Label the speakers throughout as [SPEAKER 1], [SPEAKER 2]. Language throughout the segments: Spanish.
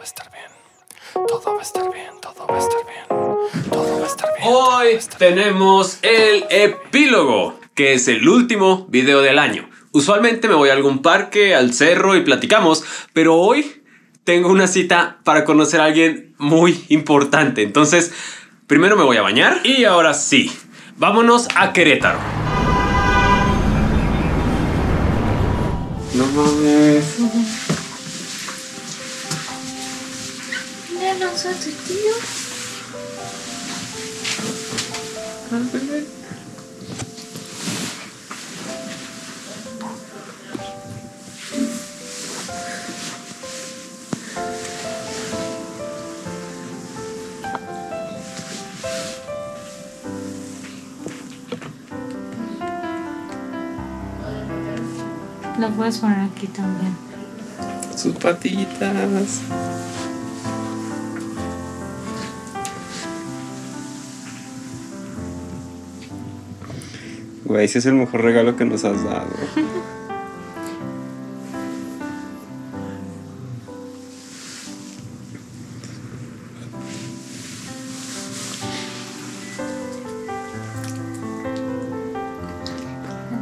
[SPEAKER 1] va a estar bien. Todo va a estar bien, todo va a estar bien. Todo va a estar bien.
[SPEAKER 2] Hoy tenemos el epílogo, que es el último video del año. Usualmente me voy a algún parque, al cerro y platicamos, pero hoy tengo una cita para conocer a alguien muy importante. Entonces, primero me voy a bañar y ahora sí, vámonos a Querétaro. No mames.
[SPEAKER 3] Lanzó a tu tío? Lo puedes poner aquí también.
[SPEAKER 4] Sus patitas. Güey, ese es el mejor regalo que nos has dado.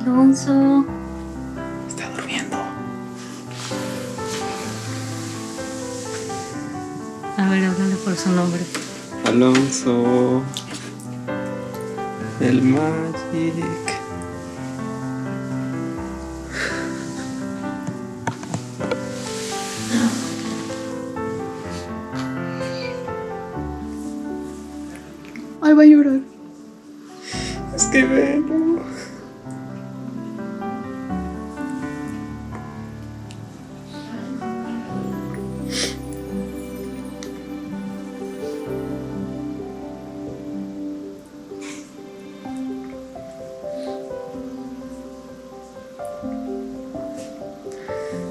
[SPEAKER 3] Alonso.
[SPEAKER 4] Está durmiendo.
[SPEAKER 3] A ver, háblale por su nombre.
[SPEAKER 4] Alonso. El Magic. Ay, va a llorar. Es que.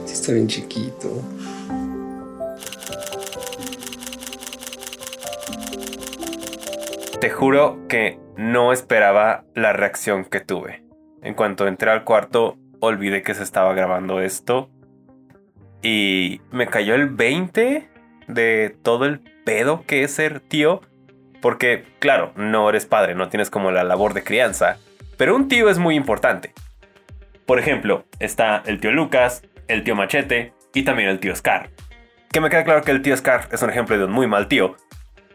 [SPEAKER 4] Sí está bien chiquito.
[SPEAKER 5] Te juro que no esperaba la reacción que tuve. En cuanto entré al cuarto, olvidé que se estaba grabando esto. Y me cayó el 20 de todo el pedo que es ser tío. Porque, claro, no eres padre, no tienes como la labor de crianza. Pero un tío es muy importante. Por ejemplo, está el tío Lucas, el tío Machete y también el tío Scar. Que me queda claro que el tío Scar es un ejemplo de un muy mal tío.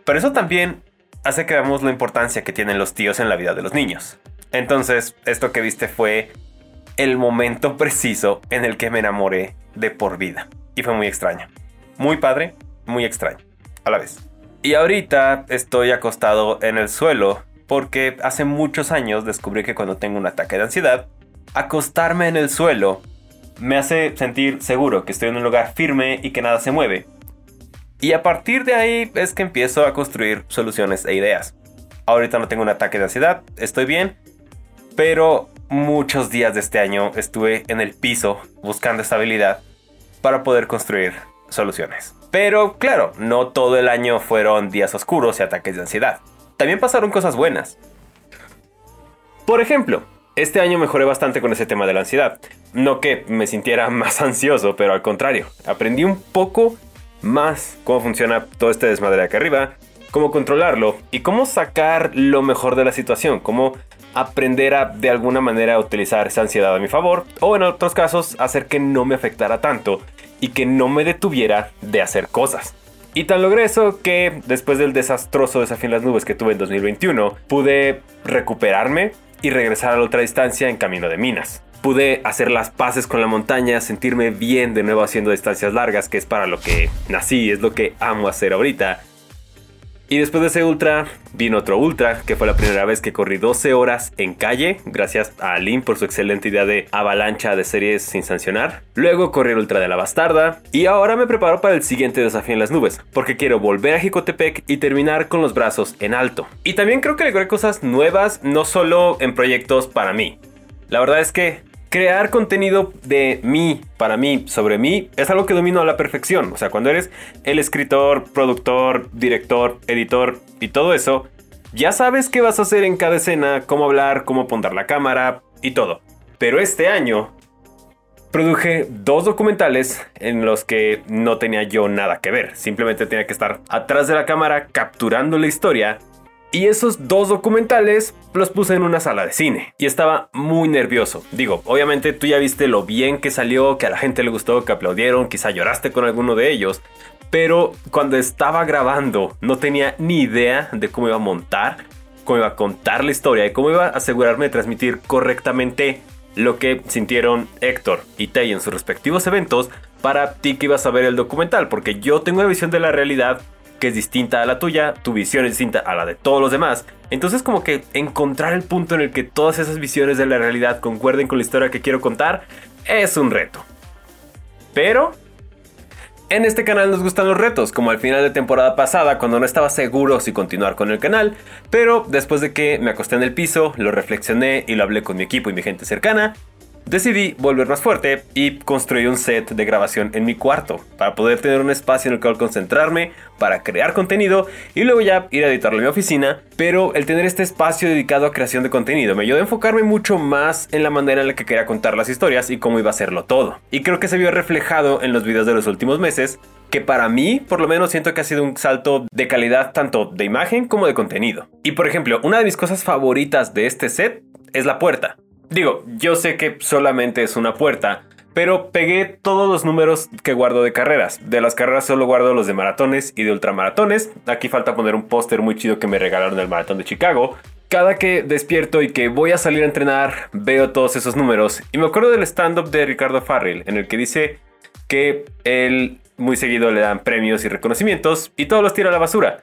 [SPEAKER 5] Pero eso también hace que veamos la importancia que tienen los tíos en la vida de los niños. Entonces, esto que viste fue el momento preciso en el que me enamoré de por vida. Y fue muy extraño. Muy padre, muy extraño. A la vez. Y ahorita estoy acostado en el suelo porque hace muchos años descubrí que cuando tengo un ataque de ansiedad, acostarme en el suelo me hace sentir seguro que estoy en un lugar firme y que nada se mueve. Y a partir de ahí es que empiezo a construir soluciones e ideas. Ahorita no tengo un ataque de ansiedad, estoy bien, pero muchos días de este año estuve en el piso buscando estabilidad para poder construir soluciones. Pero claro, no todo el año fueron días oscuros y ataques de ansiedad. También pasaron cosas buenas. Por ejemplo, este año mejoré bastante con ese tema de la ansiedad. No que me sintiera más ansioso, pero al contrario, aprendí un poco más cómo funciona todo este desmadre de acá arriba, cómo controlarlo y cómo sacar lo mejor de la situación, cómo aprender a de alguna manera utilizar esa ansiedad a mi favor o en otros casos hacer que no me afectara tanto y que no me detuviera de hacer cosas. Y tan logré eso que después del desastroso desafío en las nubes que tuve en 2021, pude recuperarme y regresar a la otra distancia en camino de minas. Pude hacer las paces con la montaña, sentirme bien de nuevo haciendo distancias largas, que es para lo que nací, es lo que amo hacer ahorita. Y después de ese ultra, vino otro ultra, que fue la primera vez que corrí 12 horas en calle, gracias a Alim por su excelente idea de avalancha de series sin sancionar. Luego corrí el ultra de la bastarda, y ahora me preparo para el siguiente desafío en las nubes, porque quiero volver a Jicotepec y terminar con los brazos en alto. Y también creo que logré cosas nuevas, no solo en proyectos para mí. La verdad es que crear contenido de mí, para mí, sobre mí, es algo que domino a la perfección. O sea, cuando eres el escritor, productor, director, editor y todo eso, ya sabes qué vas a hacer en cada escena, cómo hablar, cómo poner la cámara y todo. Pero este año produje dos documentales en los que no tenía yo nada que ver. Simplemente tenía que estar atrás de la cámara capturando la historia. Y esos dos documentales los puse en una sala de cine. Y estaba muy nervioso. Digo, obviamente tú ya viste lo bien que salió, que a la gente le gustó, que aplaudieron, quizá lloraste con alguno de ellos. Pero cuando estaba grabando no tenía ni idea de cómo iba a montar, cómo iba a contar la historia y cómo iba a asegurarme de transmitir correctamente lo que sintieron Héctor y Tay en sus respectivos eventos para ti que ibas a ver el documental, porque yo tengo una visión de la realidad que es distinta a la tuya, tu visión es distinta a la de todos los demás. Entonces como que encontrar el punto en el que todas esas visiones de la realidad concuerden con la historia que quiero contar es un reto. Pero en este canal nos gustan los retos, como al final de temporada pasada cuando no estaba seguro si continuar con el canal, pero después de que me acosté en el piso, lo reflexioné y lo hablé con mi equipo y mi gente cercana, decidí volver más fuerte y construí un set de grabación en mi cuarto para poder tener un espacio en el cual concentrarme, para crear contenido y luego ya ir a editarlo en mi oficina. Pero el tener este espacio dedicado a creación de contenido me ayudó a enfocarme mucho más en la manera en la que quería contar las historias y cómo iba a hacerlo todo. Y creo que se vio reflejado en los videos de los últimos meses que para mí, por lo menos, siento que ha sido un salto de calidad tanto de imagen como de contenido. Y por ejemplo, una de mis cosas favoritas de este set es la puerta. Digo, yo sé que solamente es una puerta, pero pegué todos los números que guardo de carreras. De las carreras solo guardo los de maratones y de ultramaratones. Aquí falta poner un póster muy chido que me regalaron del maratón de Chicago. Cada que despierto y que voy a salir a entrenar, veo todos esos números. Y me acuerdo del stand-up de Ricardo Farrell, en el que dice que él muy seguido le dan premios y reconocimientos y todos los tira a la basura.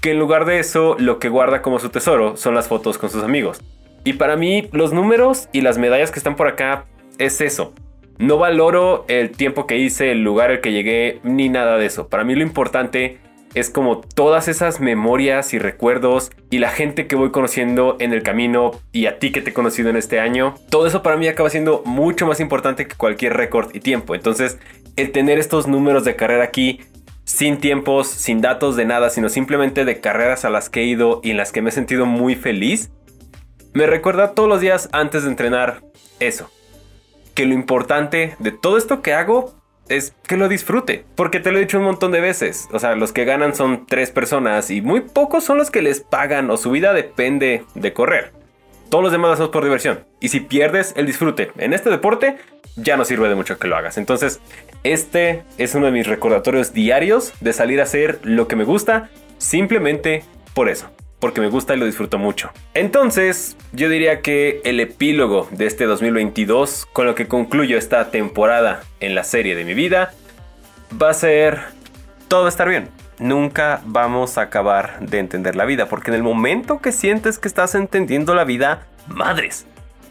[SPEAKER 5] Que en lugar de eso, lo que guarda como su tesoro son las fotos con sus amigos. Y para mí, los números y las medallas que están por acá es eso. No valoro el tiempo que hice, el lugar al que llegué, ni nada de eso. Para mí lo importante es como todas esas memorias y recuerdos y la gente que voy conociendo en el camino y a ti que te he conocido en este año. Todo eso para mí acaba siendo mucho más importante que cualquier récord y tiempo. Entonces, el tener estos números de carrera aquí sin tiempos, sin datos de nada, sino simplemente de carreras a las que he ido y en las que me he sentido muy feliz, me recuerda todos los días antes de entrenar eso. Que lo importante de todo esto que hago es que lo disfrute. Porque te lo he dicho un montón de veces. O sea, los que ganan son tres personas y muy pocos son los que les pagan o su vida depende de correr. Todos los demás lo hacemos por diversión. Y si pierdes el disfrute en este deporte, ya no sirve de mucho que lo hagas. Entonces, este es uno de mis recordatorios diarios de salir a hacer lo que me gusta simplemente por eso porque me gusta y lo disfruto mucho. Entonces, yo diría que el epílogo de este 2022, con lo que concluyo esta temporada en la serie de mi vida, va a ser todo estar bien. Nunca vamos a acabar de entender la vida, porque en el momento que sientes que estás entendiendo la vida, madres,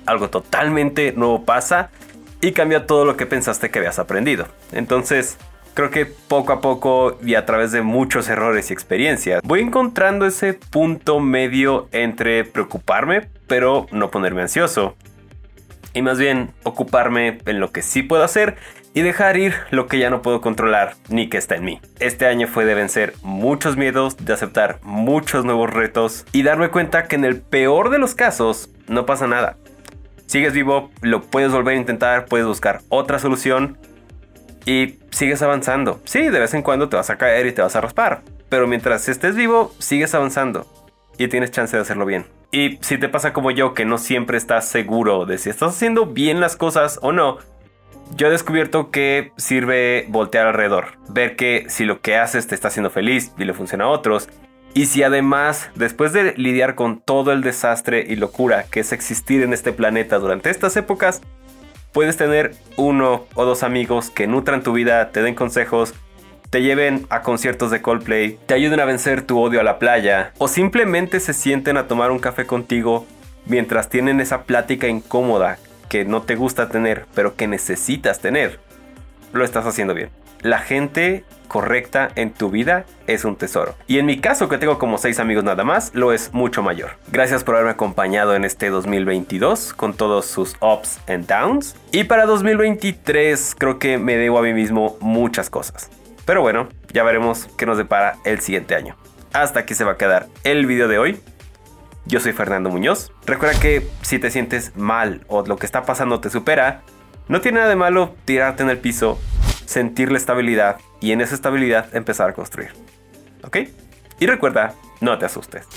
[SPEAKER 5] algo totalmente nuevo pasa y cambia todo lo que pensaste que habías aprendido. Entonces, creo que poco a poco y a través de muchos errores y experiencias, voy encontrando ese punto medio entre preocuparme, pero no ponerme ansioso. Y más bien ocuparme en lo que sí puedo hacer y dejar ir lo que ya no puedo controlar ni que está en mí. Este año fue de vencer muchos miedos, de aceptar muchos nuevos retos y darme cuenta que en el peor de los casos no pasa nada. Sigues vivo, lo puedes volver a intentar, puedes buscar otra solución y sigues avanzando. Sí, de vez en cuando te vas a caer y te vas a raspar, pero mientras estés vivo, sigues avanzando y tienes chance de hacerlo bien. Y si te pasa como yo, que no siempre estás seguro de si estás haciendo bien las cosas o no, yo he descubierto que sirve voltear alrededor, ver que si lo que haces te está haciendo feliz y le funciona a otros, y si además, después de lidiar con todo el desastre y locura que es existir en este planeta durante estas épocas, puedes tener uno o dos amigos que nutran tu vida, te den consejos, te lleven a conciertos de Coldplay, te ayuden a vencer tu odio a la playa o simplemente se sienten a tomar un café contigo mientras tienen esa plática incómoda que no te gusta tener pero que necesitas tener. Lo estás haciendo bien. La gente correcta en tu vida es un tesoro. Y en mi caso, que tengo como 6 amigos nada más, lo es mucho mayor. Gracias por haberme acompañado en este 2022 con todos sus ups and downs. Y para 2023 creo que me debo a mí mismo muchas cosas. Pero bueno, ya veremos qué nos depara el siguiente año. Hasta aquí se va a quedar el video de hoy. Yo soy Fernando Muñoz. Recuerda que si te sientes mal o lo que está pasando te supera, No tiene nada de malo tirarte en el piso, sentir la estabilidad y en esa estabilidad empezar a construir. ¿Ok? Y recuerda, no te asustes.